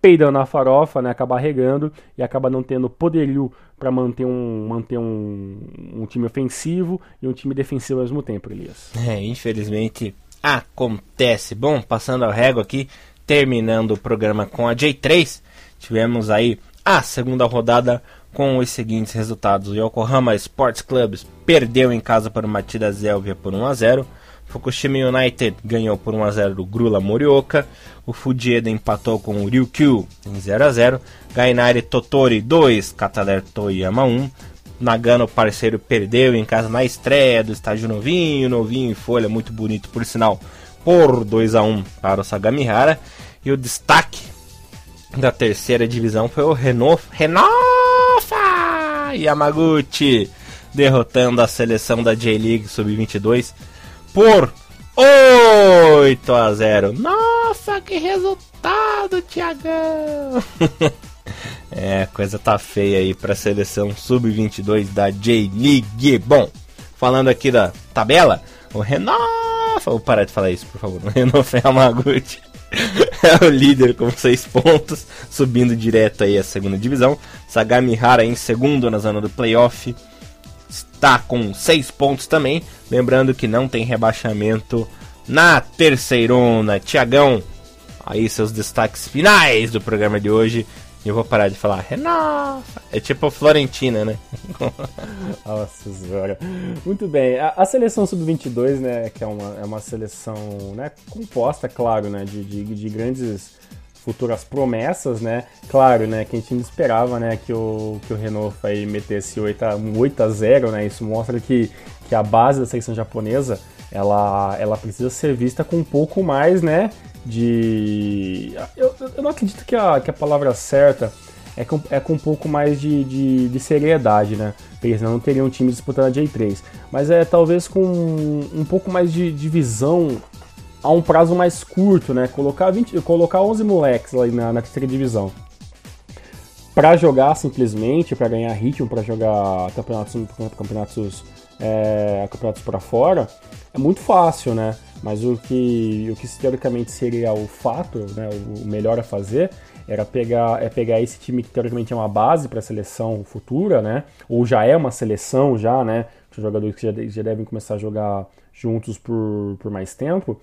peidando na farofa, né, acaba regando e acaba não tendo poderio para manter, um, manter um, um time ofensivo e um time defensivo ao mesmo tempo, Elias. É, infelizmente acontece. Bom, passando ao régua aqui, terminando o programa com a J3, tivemos aí a segunda rodada com os seguintes resultados. O Yokohama Sports Clubs perdeu em casa para o Matida Zélvia por 1 a 0. Fukushima United ganhou por 1 a 0 do Grula Morioka. O Fujieda empatou com o Ryukyu em 0 a 0. Gainari Totori 2, Kataler Toyama 1. Nagano, parceiro, perdeu em casa na estreia do estádio novinho, novinho em folha, muito bonito por sinal, por 2 a 1 para o Sagamihara. E o destaque da terceira divisão foi o Renofa Yamaguchi, derrotando a seleção da J-League Sub-22 por 8 a 0. Nossa, que resultado, Tiagão! É, a coisa tá feia aí para seleção sub-22 da J-League. Bom, falando aqui da tabela, o Renan. Vou parar de falar isso, por favor. O Renan Yamaguchi é o líder com 6 pontos, subindo direto aí a segunda divisão. Sagamihara em segundo na zona do playoff está com 6 pontos também. Lembrando que não tem rebaixamento na terceirona. Tiagão, aí seus destaques finais do programa de hoje. Eu vou parar de falar Renata. É tipo Florentina, né? Nossa senhora. Muito bem. A, a seleção sub-22, né, que é uma, é uma seleção né, composta, claro, né, de, de, de grandes futuras promessas, né? Claro, né, que a gente não esperava, né, que o, que o Renault aí metesse 8 a, 8 a 0, né? Isso mostra que, que a base da seleção japonesa, ela, ela precisa ser vista com um pouco mais, né, de. Eu, eu não acredito que a, que a palavra certa é com, é com um pouco mais de, de, de seriedade, né? Senão não teriam um time disputando a J3. Mas é talvez com um, pouco mais de, de visão a um prazo mais curto, né? Colocar, 20, colocar 11 moleques lá na, na terceira divisão para jogar simplesmente, para ganhar ritmo, para jogar campeonatos, campeonatos, é, campeonatos para fora, é muito fácil, né? Mas o que, o que teoricamente seria o fato, né, o melhor a fazer, era pegar, é pegar esse time que teoricamente é uma base para a seleção futura, né? Ou já é uma seleção, já, né? Jogadores que já, já devem começar a jogar juntos por, por mais tempo.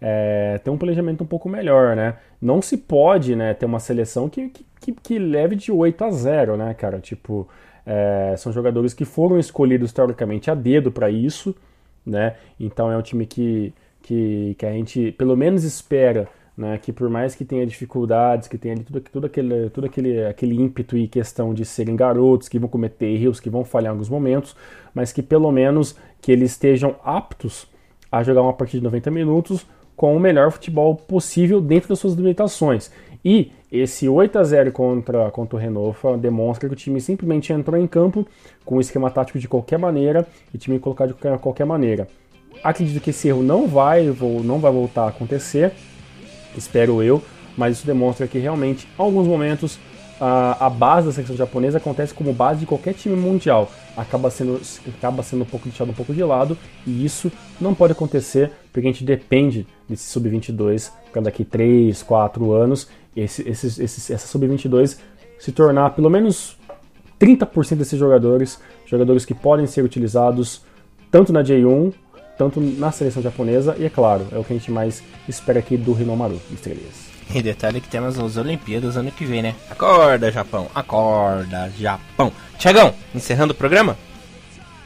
É, ter um planejamento um pouco melhor, né? Não se pode né, ter uma seleção que, que, que leve de 8 a 0, né, cara? Tipo, é, são jogadores que foram escolhidos teoricamente a dedo para isso, né? Então é um time que que, que a gente pelo menos espera né, que por mais que tenha dificuldades, que tenha tudo, tudo, aquele, tudo aquele, aquele ímpeto e questão de serem garotos, que vão cometer erros, que vão falhar em alguns momentos, mas que pelo menos que eles estejam aptos a jogar uma partida de 90 minutos com o melhor futebol possível dentro das suas limitações. E esse 8 a 0 contra, contra o Renofa demonstra que o time simplesmente entrou em campo com o esquema tático de qualquer maneira e o time colocado de qualquer maneira. Acredito que esse erro não vai, não vai voltar a acontecer, espero eu, mas isso demonstra que realmente, em alguns momentos, a, a base da seleção japonesa acontece como base de qualquer time mundial. Acaba sendo, acaba sendo um pouco deixado um pouco de lado, e isso não pode acontecer porque a gente depende desse sub-22 para daqui 3, 4 anos, esse, esse, esse, essa sub-22 se tornar pelo menos 30% desses jogadores, jogadores que podem ser utilizados tanto na J1, tanto na seleção japonesa, e é claro, é o que a gente mais espera aqui do Rinomaru, estrelas. E detalhe que temos as Olimpíadas ano que vem, né? Acorda, Japão! Acorda, Japão! Tiagão, encerrando o programa?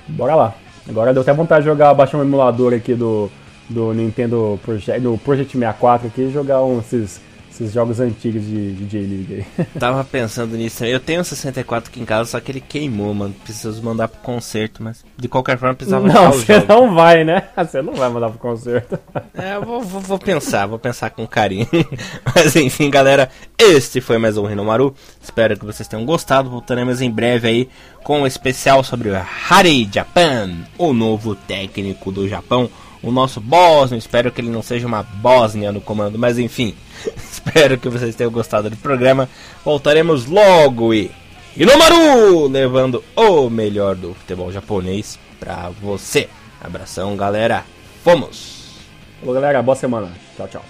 Bora lá. Agora deu até vontade de jogar, baixar um emulador aqui do, do Nintendo Project, do Project 64 aqui e jogar um, esses esses jogos antigos de, de J-League aí. Tava pensando nisso. Eu tenho um 64 aqui em casa, só que ele queimou, mano. Preciso mandar pro conserto, mas de qualquer forma precisava Não, você não vai, né? Você não vai mandar pro conserto. É, eu vou, vou, vou pensar, vou pensar com carinho. mas enfim, galera, este foi mais um Rinomaru. Espero que vocês tenham gostado. Voltaremos em breve aí com um especial sobre o Harry Japan, o novo técnico do Japão o nosso Bósnio. Espero que ele não seja uma Bósnia no comando, mas enfim. espero que vocês tenham gostado do programa. Voltaremos logo e Inomaru levando o melhor do futebol japonês pra você. Abração, galera. Fomos! Falou, galera. Boa semana. Tchau, tchau.